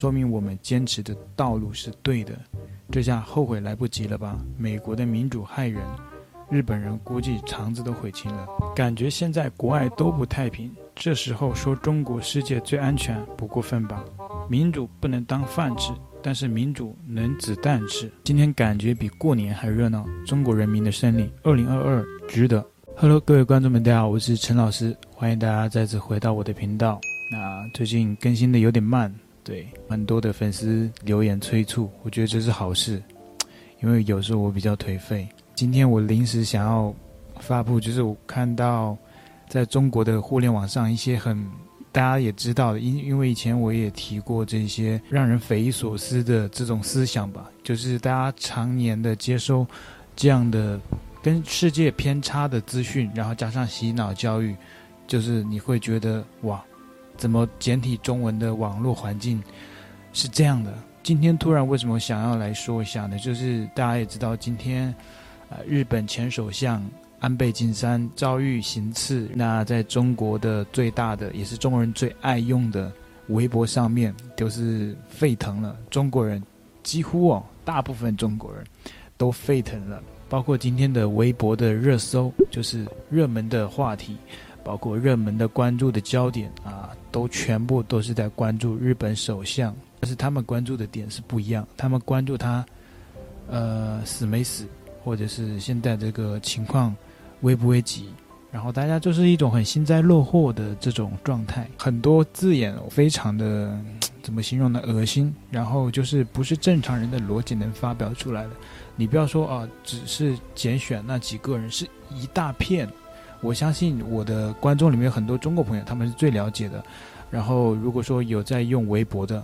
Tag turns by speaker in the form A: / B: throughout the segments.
A: 说明我们坚持的道路是对的。这下后悔来不及了吧？美国的民主害人，日本人估计肠子都悔青了。感觉现在国外都不太平，这时候说中国世界最安全不过分吧？民主不能当饭吃，但是民主能子弹吃。今天感觉比过年还热闹，中国人民的胜利，二零二二值得。Hello，各位观众们，大家好，我是陈老师，欢迎大家再次回到我的频道。那最近更新的有点慢。对，很多的粉丝留言催促，我觉得这是好事，因为有时候我比较颓废。今天我临时想要发布，就是我看到在中国的互联网上一些很大家也知道的，因因为以前我也提过这些让人匪夷所思的这种思想吧，就是大家常年的接收这样的跟世界偏差的资讯，然后加上洗脑教育，就是你会觉得哇。怎么简体中文的网络环境是这样的？今天突然为什么想要来说一下呢？就是大家也知道，今天呃，日本前首相安倍晋三遭遇行刺，那在中国的最大的也是中国人最爱用的微博上面都是沸腾了，中国人几乎哦，大部分中国人都沸腾了，包括今天的微博的热搜，就是热门的话题。包括热门的关注的焦点啊，都全部都是在关注日本首相，但是他们关注的点是不一样。他们关注他，呃，死没死，或者是现在这个情况危不危急。然后大家就是一种很幸灾乐祸的这种状态，很多字眼非常的怎么形容呢？恶心。然后就是不是正常人的逻辑能发表出来的。你不要说啊，只是拣选那几个人，是一大片。我相信我的观众里面有很多中国朋友，他们是最了解的。然后，如果说有在用微博的，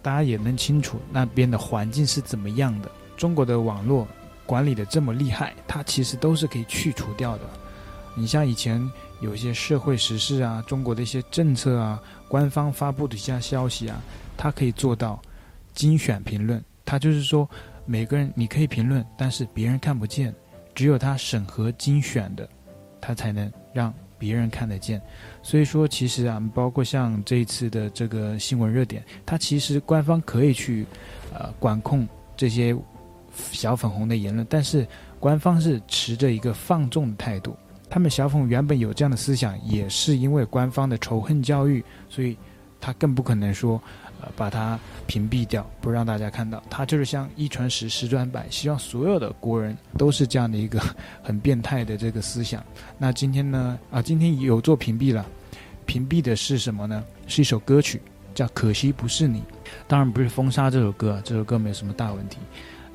A: 大家也能清楚那边的环境是怎么样的。中国的网络管理的这么厉害，它其实都是可以去除掉的。你像以前有一些社会时事啊，中国的一些政策啊，官方发布的一些消息啊，它可以做到精选评论。它就是说，每个人你可以评论，但是别人看不见，只有他审核精选的。他才能让别人看得见，所以说其实啊，包括像这一次的这个新闻热点，它其实官方可以去，呃，管控这些小粉红的言论，但是官方是持着一个放纵的态度。他们小粉原本有这样的思想，也是因为官方的仇恨教育，所以他更不可能说。呃，把它屏蔽掉，不让大家看到。他就是像一传十，十传百，希望所有的国人都是这样的一个很变态的这个思想。那今天呢？啊，今天有做屏蔽了。屏蔽的是什么呢？是一首歌曲，叫《可惜不是你》。当然不是封杀这首歌，这首歌没有什么大问题，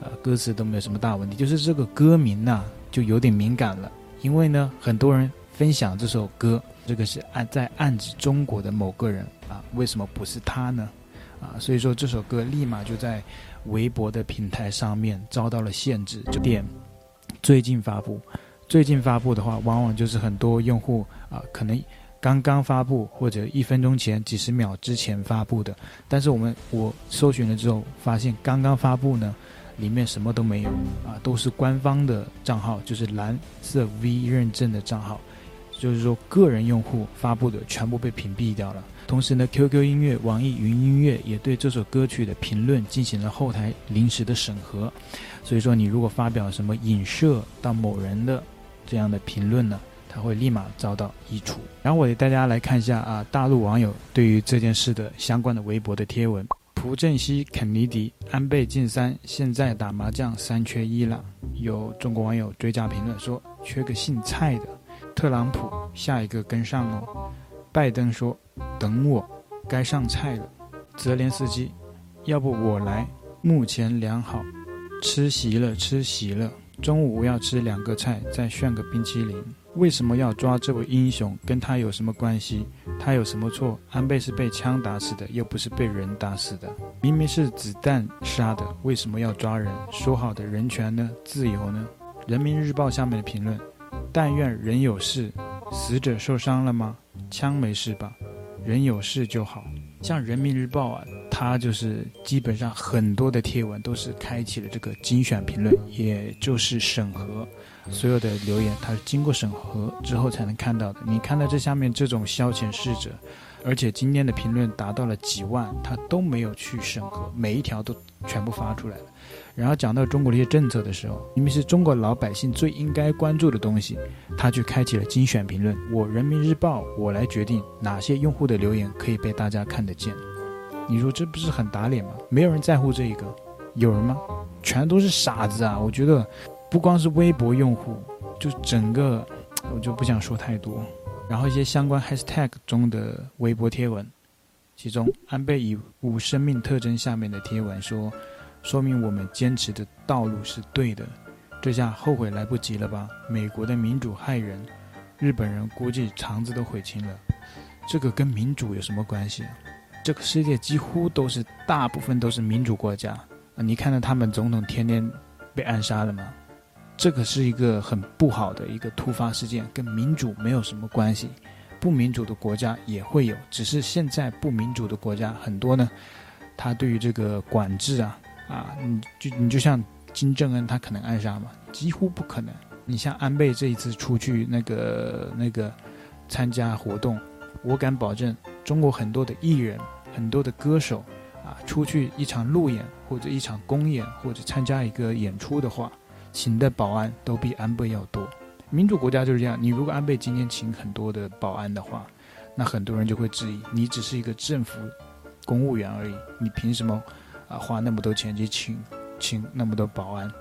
A: 呃，歌词都没有什么大问题。就是这个歌名呐，就有点敏感了，因为呢，很多人分享这首歌，这个是暗在暗指中国的某个人啊。为什么不是他呢？啊，所以说这首歌立马就在微博的平台上面遭到了限制，就点最近发布，最近发布的话，往往就是很多用户啊，可能刚刚发布或者一分钟前、几十秒之前发布的。但是我们我搜寻了之后，发现刚刚发布呢，里面什么都没有啊，都是官方的账号，就是蓝色 V 认证的账号，就是说个人用户发布的全部被屏蔽掉了。同时呢，QQ 音乐、网易云音乐也对这首歌曲的评论进行了后台临时的审核，所以说你如果发表什么影射到某人的这样的评论呢，它会立马遭到移除。然后我给大家来看一下啊，大陆网友对于这件事的相关的微博的贴文：朴正熙、肯尼迪、安倍晋三现在打麻将三缺一了。有中国网友追加评论说：缺个姓蔡的。特朗普下一个跟上哦。拜登说。等我，该上菜了。泽连斯基，要不我来。目前良好，吃席了，吃席了。中午我要吃两个菜，再炫个冰淇淋。为什么要抓这位英雄？跟他有什么关系？他有什么错？安倍是被枪打死的，又不是被人打死的。明明是子弹杀的，为什么要抓人？说好的人权呢？自由呢？人民日报下面的评论：但愿人有事，死者受伤了吗？枪没事吧？人有事就好，像人民日报啊，它就是基本上很多的贴文都是开启了这个精选评论，也就是审核所有的留言，它是经过审核之后才能看到的。你看到这下面这种消遣逝者，而且今天的评论达到了几万，他都没有去审核，每一条都全部发出来了。然后讲到中国的一些政策的时候，明明是中国老百姓最应该关注的东西，他却开启了精选评论。我人民日报，我来决定哪些用户的留言可以被大家看得见。你说这不是很打脸吗？没有人在乎这一个，有人吗？全都是傻子啊！我觉得，不光是微博用户，就整个，我就不想说太多。然后一些相关 hashtag 中的微博贴文，其中安倍以无生命特征下面的贴文说，说明我们坚持的道路是对的，这下后悔来不及了吧？美国的民主害人，日本人估计肠子都悔青了。这个跟民主有什么关系？这个世界几乎都是大部分都是民主国家！你看到他们总统天天被暗杀了吗？这个是一个很不好的一个突发事件，跟民主没有什么关系。不民主的国家也会有，只是现在不民主的国家很多呢。他对于这个管制啊，啊，你就你就像金正恩，他可能暗杀吗？几乎不可能。你像安倍这一次出去那个那个参加活动，我敢保证，中国很多的艺人、很多的歌手啊，出去一场路演或者一场公演或者参加一个演出的话。请的保安都比安倍要多，民主国家就是这样。你如果安倍今天请很多的保安的话，那很多人就会质疑，你只是一个政府公务员而已，你凭什么花那么多钱去请请那么多保安？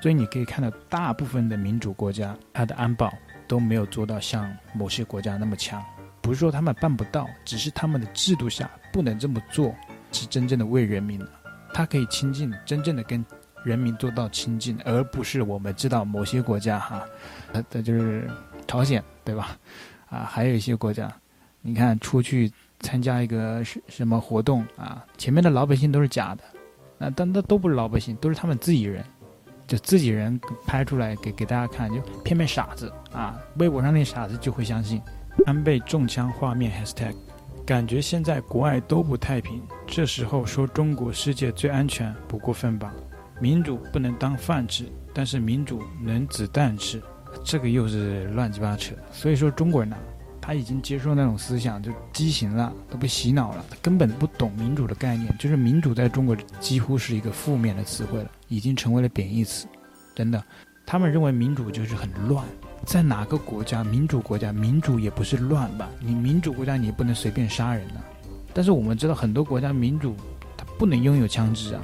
A: 所以你可以看到，大部分的民主国家，它的安保都没有做到像某些国家那么强。不是说他们办不到，只是他们的制度下不能这么做，是真正的为人民的。他可以亲近，真正的跟。人民做到亲近，而不是我们知道某些国家哈，呃，这就是朝鲜，对吧？啊，还有一些国家，你看出去参加一个什什么活动啊，前面的老百姓都是假的，那但那都不是老百姓，都是他们自己人，就自己人拍出来给给大家看，就骗骗傻子啊，微博上那傻子就会相信。安倍中枪画面 hashtag，感觉现在国外都不太平，这时候说中国世界最安全不过分吧？民主不能当饭吃，但是民主能子弹吃，这个又是乱七八扯。所以说中国人呢、他已经接受那种思想就畸形了，都被洗脑了，他根本不懂民主的概念。就是民主在中国几乎是一个负面的词汇了，已经成为了贬义词。真的，他们认为民主就是很乱。在哪个国家，民主国家民主也不是乱吧？你民主国家你也不能随便杀人呐、啊。但是我们知道很多国家民主，它不能拥有枪支啊。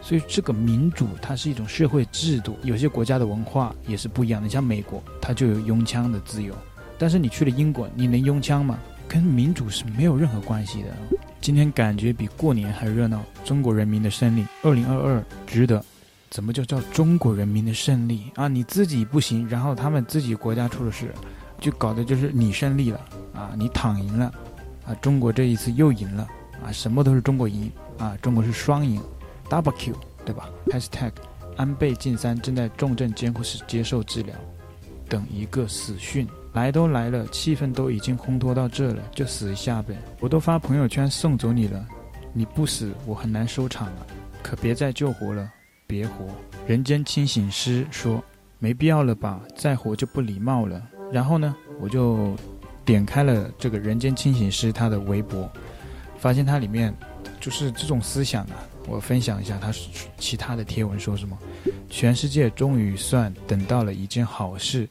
A: 所以这个民主它是一种社会制度，有些国家的文化也是不一样的。像美国，它就有拥枪的自由，但是你去了英国，你能拥枪吗？跟民主是没有任何关系的。今天感觉比过年还热闹，中国人民的胜利，二零二二值得。怎么就叫中国人民的胜利啊？你自己不行，然后他们自己国家出了事，就搞的就是你胜利了啊，你躺赢了啊，中国这一次又赢了啊，什么都是中国赢啊，中国是双赢。Double Q，对吧？Hashtag 安倍晋三正在重症监护室接受治疗，等一个死讯。来都来了，气氛都已经烘托到这了，就死一下呗。我都发朋友圈送走你了，你不死我很难收场了。可别再救活了，别活。人间清醒师说没必要了吧，再活就不礼貌了。然后呢，我就点开了这个人间清醒师他的微博，发现他里面就是这种思想啊。我分享一下他其他的贴文说什么：全世界终于算等到了一件好事，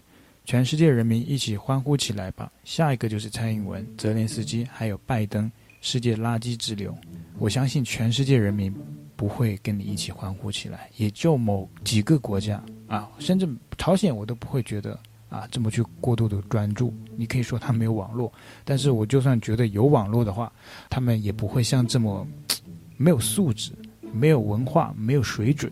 A: 全世界人民一起欢呼起来吧！下一个就是蔡英文、泽连斯基还有拜登，世界垃圾之流。我相信全世界人民不会跟你一起欢呼起来，也就某几个国家啊，甚至朝鲜我都不会觉得啊这么去过度的专注。你可以说他没有网络，但是我就算觉得有网络的话，他们也不会像这么没有素质。没有文化，没有水准。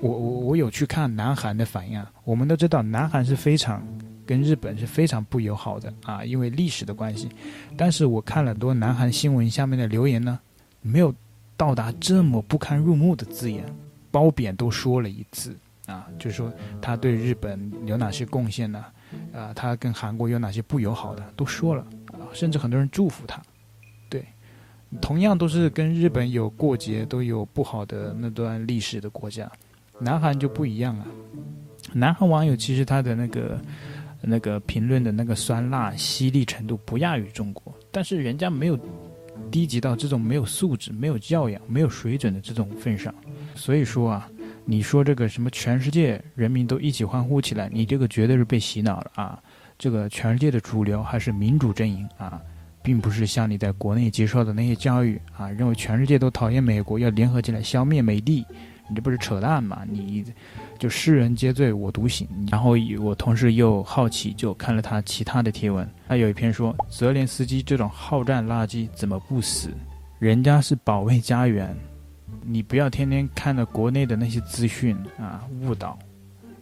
A: 我我我有去看南韩的反应啊。我们都知道，南韩是非常跟日本是非常不友好的啊，因为历史的关系。但是我看了很多南韩新闻下面的留言呢，没有到达这么不堪入目的字眼，褒贬都说了一次啊，就是说他对日本有哪些贡献呢？啊，他跟韩国有哪些不友好的都说了啊，甚至很多人祝福他。对同样都是跟日本有过节、都有不好的那段历史的国家，南韩就不一样啊。南韩网友其实他的那个那个评论的那个酸辣犀利程度不亚于中国，但是人家没有低级到这种没有素质、没有教养、没有水准的这种份上。所以说啊，你说这个什么全世界人民都一起欢呼起来，你这个绝对是被洗脑了啊！这个全世界的主流还是民主阵营啊，并不是像你在国内接受的那些教育啊，认为全世界都讨厌美国，要联合起来消灭美帝。你这不是扯淡吗？你就世人皆醉我独醒。然后我同时又好奇，就看了他其他的贴文。他有一篇说，泽连斯基这种好战垃圾怎么不死？人家是保卫家园，你不要天天看到国内的那些资讯啊，误导。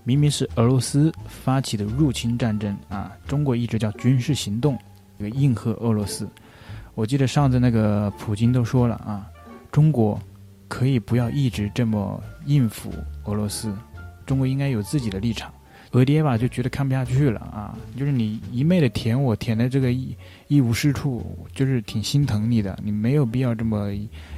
A: 明明是俄罗斯发起的入侵战争啊，中国一直叫军事行动，这个应和俄罗斯。我记得上次那个普京都说了啊，中国。可以不要一直这么应付俄罗斯，中国应该有自己的立场。俄爹吧就觉得看不下去了啊，就是你一昧的舔我，舔的这个一一无是处，就是挺心疼你的，你没有必要这么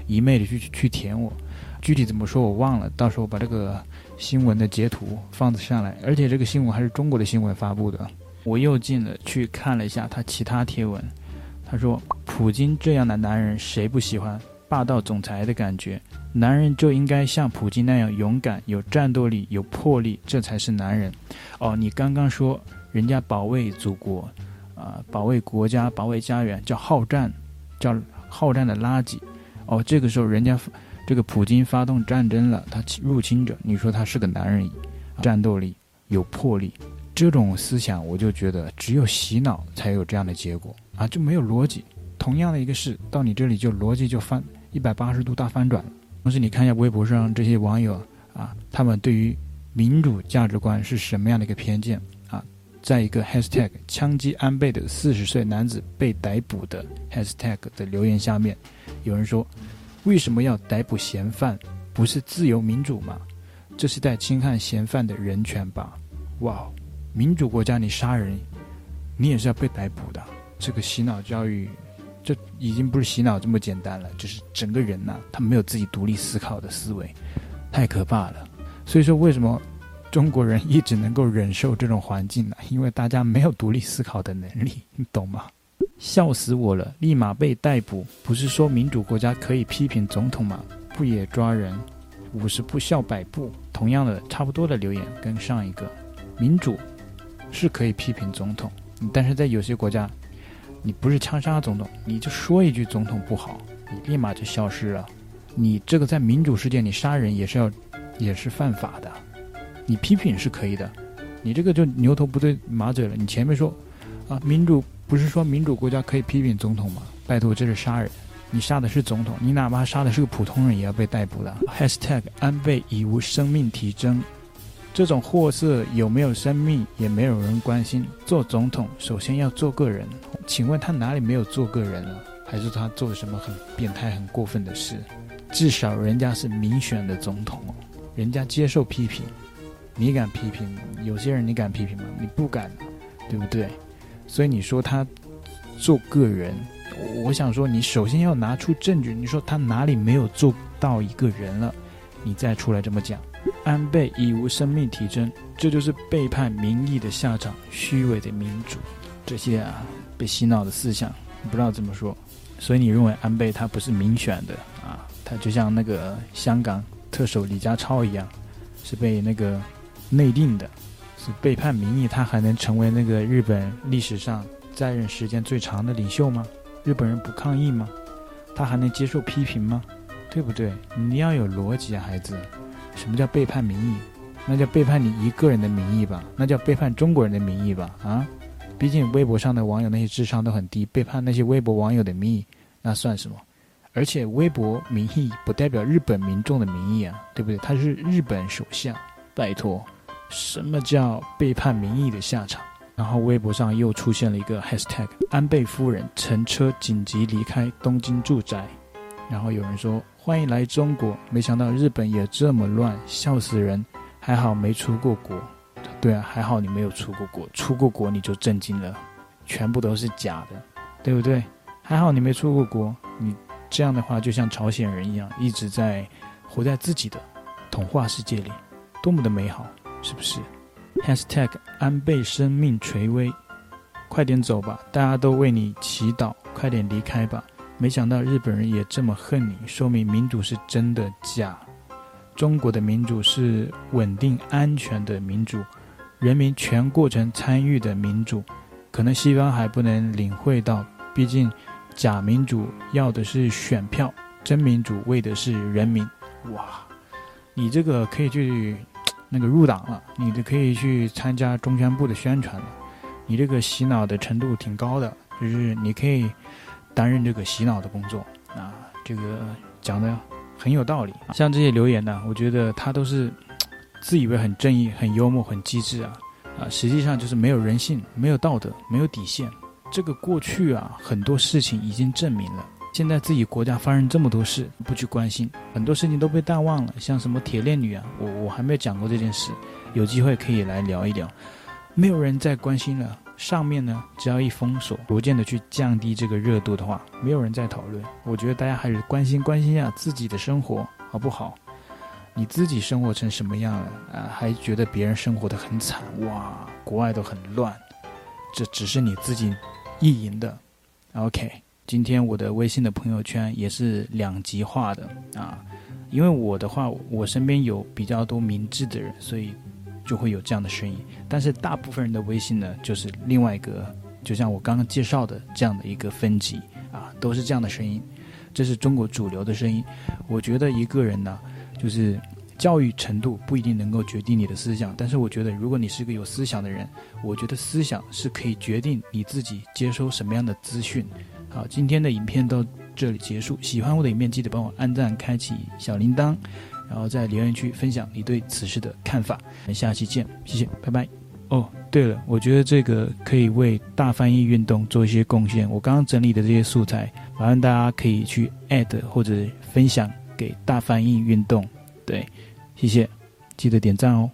A: 一昧的去去舔我。具体怎么说我忘了，到时候把这个新闻的截图放上来，而且这个新闻还是中国的新闻发布的。我又进了去看了一下他其他贴文，他说普京这样的男人谁不喜欢？霸道总裁的感觉，男人就应该像普京那样勇敢、有战斗力、有魄力，这才是男人。哦，你刚刚说人家保卫祖国，啊、保卫国家、保卫家园，叫好战，叫好战的垃圾。哦，这个时候人家这个普京发动战争了，他入侵者，你说他是个男人，战斗力、有魄力，这种思想我就觉得只有洗脑才有这样的结果啊，就没有逻辑。同样的一个事到你这里就逻辑就翻。一百八十度大翻转了。同时，你看一下微博上这些网友啊，他们对于民主价值观是什么样的一个偏见啊？在一个 hashtag 枪击安倍的四十岁男子被逮捕的 hashtag 的留言下面，有人说：“为什么要逮捕嫌犯？不是自由民主吗？这是在侵害嫌犯的人权吧？”哇，民主国家你杀人，你也是要被逮捕的。这个洗脑教育。这已经不是洗脑这么简单了，就是整个人呐、他没有自己独立思考的思维，太可怕了。所以说，为什么中国人一直能够忍受这种环境呢？因为大家没有独立思考的能力，你懂吗？笑死我了，立马被逮捕。不是说民主国家可以批评总统吗？不也抓人？五十步笑百步，同样的差不多的留言跟上一个，民主是可以批评总统，但是在有些国家。你不是枪杀总统，你就说一句总统不好，你立马就消失了。你这个在民主世界，你杀人也是要，也是犯法的。你批评是可以的，你这个就牛头不对马嘴了。你前面说，啊，民主不是说民主国家可以批评总统吗？拜托，这是杀人，你杀的是总统，你哪怕杀的是个普通人，也要被逮捕的。Hashtag 安倍已无生命体征。这种货色有没有生命也没有人关心。做总统首先要做个人，请问他哪里没有做个人了？还是他做了什么很变态、很过分的事？至少人家是民选的总统，人家接受批评，你敢批评？有些人你敢批评吗？你不敢，对不对？所以你说他做个人，我想说你首先要拿出证据。你说他哪里没有做到一个人了？你再出来这么讲。安倍已无生命体征，这就是背叛民意的下场。虚伪的民主，这些啊被洗脑的思想，不知道怎么说。所以你认为安倍他不是民选的啊？他就像那个香港特首李家超一样，是被那个内定的，是背叛民意，他还能成为那个日本历史上在任时间最长的领袖吗？日本人不抗议吗？他还能接受批评吗？对不对？你要有逻辑啊，孩子。什么叫背叛民意？那叫背叛你一个人的民意吧？那叫背叛中国人的民意吧？啊！毕竟微博上的网友那些智商都很低，背叛那些微博网友的民意，那算什么？而且微博民意不代表日本民众的民意啊，对不对？他是日本首相，拜托，什么叫背叛民意的下场？然后微博上又出现了一个 hashtag：安倍夫人乘车紧急离开东京住宅。然后有人说。欢迎来中国，没想到日本也这么乱，笑死人！还好没出过国，对啊，还好你没有出过国，出过国你就震惊了，全部都是假的，对不对？还好你没出过国，你这样的话就像朝鲜人一样，一直在活在自己的童话世界里，多么的美好，是不是？Hashtag 安倍生命垂危，快点走吧，大家都为你祈祷，快点离开吧。没想到日本人也这么恨你，说明民主是真的假。中国的民主是稳定安全的民主，人民全过程参与的民主，可能西方还不能领会到，毕竟假民主要的是选票，真民主为的是人民。哇，你这个可以去那个入党了，你就可以去参加中宣部的宣传了，你这个洗脑的程度挺高的，就是你可以担任这个洗脑的工作啊，这个讲的。很有道理，像这些留言呢，我觉得他都是 自以为很正义、很幽默、很机智啊啊，实际上就是没有人性、没有道德、没有底线。这个过去啊，很多事情已经证明了。现在自己国家发生这么多事，不去关心，很多事情都被淡忘了。像什么铁链女啊，我我还没有讲过这件事，有机会可以来聊一聊。没有人再关心了。上面呢，只要一封锁，逐渐的去降低这个热度的话，没有人再讨论。我觉得大家还是关心关心一下自己的生活，好不好？你自己生活成什么样了啊？还觉得别人生活得很惨哇？国外都很乱，这只是你自己意淫的。OK，今天我的微信的朋友圈也是两极化的啊，因为我的话，我身边有比较多明智的人，所以。就会有这样的声音，但是大部分人的微信呢，就是另外一个，就像我刚刚介绍的这样的一个分级啊，都是这样的声音，这是中国主流的声音。我觉得一个人呢，就是教育程度不一定能够决定你的思想，但是我觉得如果你是一个有思想的人，我觉得思想是可以决定你自己接收什么样的资讯。好，今天的影片到这里结束，喜欢我的影片记得帮我按赞，开启小铃铛。然后在留言区分享你对此事的看法，我们下期见，谢谢，拜拜。哦，对了，我觉得这个可以为大翻译运动做一些贡献。我刚刚整理的这些素材，麻烦大家可以去 add 或者分享给大翻译运动。对，谢谢，记得点赞哦。